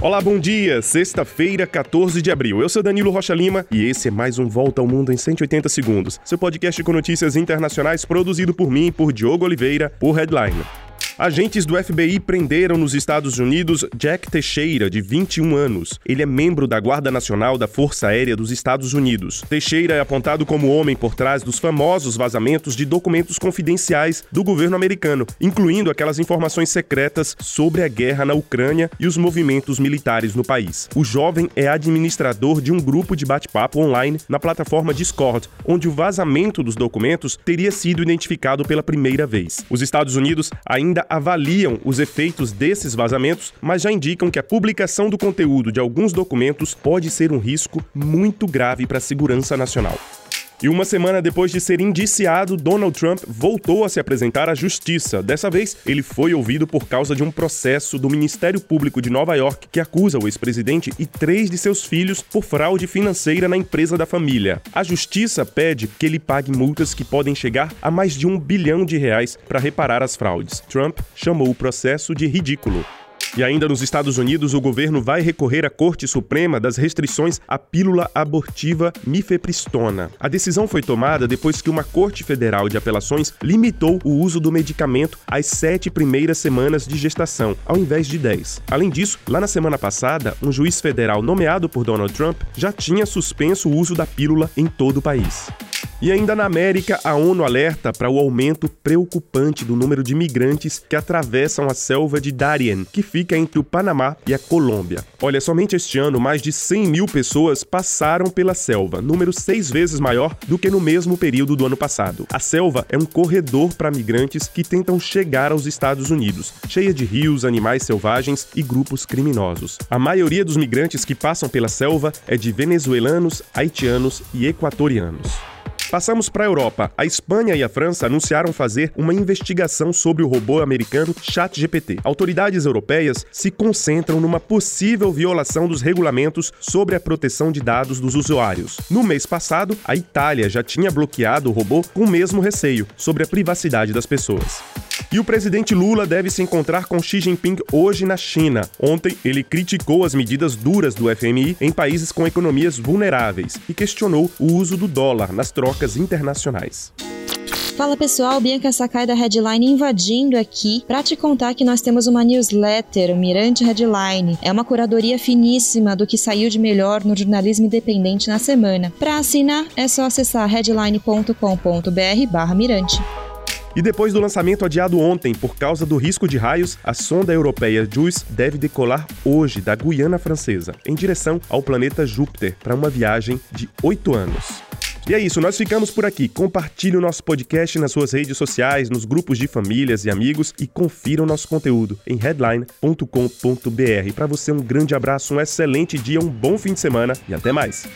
Olá, bom dia! Sexta-feira, 14 de abril. Eu sou Danilo Rocha Lima e esse é mais um Volta ao Mundo em 180 Segundos, seu podcast com notícias internacionais produzido por mim, por Diogo Oliveira, por Headline. Agentes do FBI prenderam nos Estados Unidos Jack Teixeira, de 21 anos. Ele é membro da Guarda Nacional da Força Aérea dos Estados Unidos. Teixeira é apontado como homem por trás dos famosos vazamentos de documentos confidenciais do governo americano, incluindo aquelas informações secretas sobre a guerra na Ucrânia e os movimentos militares no país. O jovem é administrador de um grupo de bate-papo online na plataforma Discord, onde o vazamento dos documentos teria sido identificado pela primeira vez. Os Estados Unidos ainda avaliam os efeitos desses vazamentos, mas já indicam que a publicação do conteúdo de alguns documentos pode ser um risco muito grave para a segurança nacional. E uma semana depois de ser indiciado, Donald Trump voltou a se apresentar à justiça. Dessa vez, ele foi ouvido por causa de um processo do Ministério Público de Nova York que acusa o ex-presidente e três de seus filhos por fraude financeira na empresa da família. A justiça pede que ele pague multas que podem chegar a mais de um bilhão de reais para reparar as fraudes. Trump chamou o processo de ridículo. E ainda nos Estados Unidos, o governo vai recorrer à Corte Suprema das restrições à pílula abortiva mifepristona. A decisão foi tomada depois que uma Corte Federal de Apelações limitou o uso do medicamento às sete primeiras semanas de gestação, ao invés de dez. Além disso, lá na semana passada, um juiz federal nomeado por Donald Trump já tinha suspenso o uso da pílula em todo o país. E ainda na América, a ONU alerta para o aumento preocupante do número de migrantes que atravessam a selva de Darien, que fica entre o Panamá e a Colômbia. Olha, somente este ano, mais de 100 mil pessoas passaram pela selva, número seis vezes maior do que no mesmo período do ano passado. A selva é um corredor para migrantes que tentam chegar aos Estados Unidos, cheia de rios, animais selvagens e grupos criminosos. A maioria dos migrantes que passam pela selva é de venezuelanos, haitianos e equatorianos. Passamos para a Europa. A Espanha e a França anunciaram fazer uma investigação sobre o robô americano ChatGPT. Autoridades europeias se concentram numa possível violação dos regulamentos sobre a proteção de dados dos usuários. No mês passado, a Itália já tinha bloqueado o robô com o mesmo receio sobre a privacidade das pessoas. E o presidente Lula deve se encontrar com Xi Jinping hoje na China. Ontem, ele criticou as medidas duras do FMI em países com economias vulneráveis e questionou o uso do dólar nas trocas internacionais. Fala pessoal, Bianca Sakai da Headline invadindo aqui para te contar que nós temos uma newsletter, o Mirante Headline. É uma curadoria finíssima do que saiu de melhor no jornalismo independente na semana. Para assinar, é só acessar headline.com.br/mirante. E depois do lançamento adiado ontem por causa do risco de raios, a sonda europeia JUICE deve decolar hoje da Guiana Francesa, em direção ao planeta Júpiter, para uma viagem de oito anos. E é isso, nós ficamos por aqui. Compartilhe o nosso podcast nas suas redes sociais, nos grupos de famílias e amigos e confira o nosso conteúdo em headline.com.br. Para você, um grande abraço, um excelente dia, um bom fim de semana e até mais.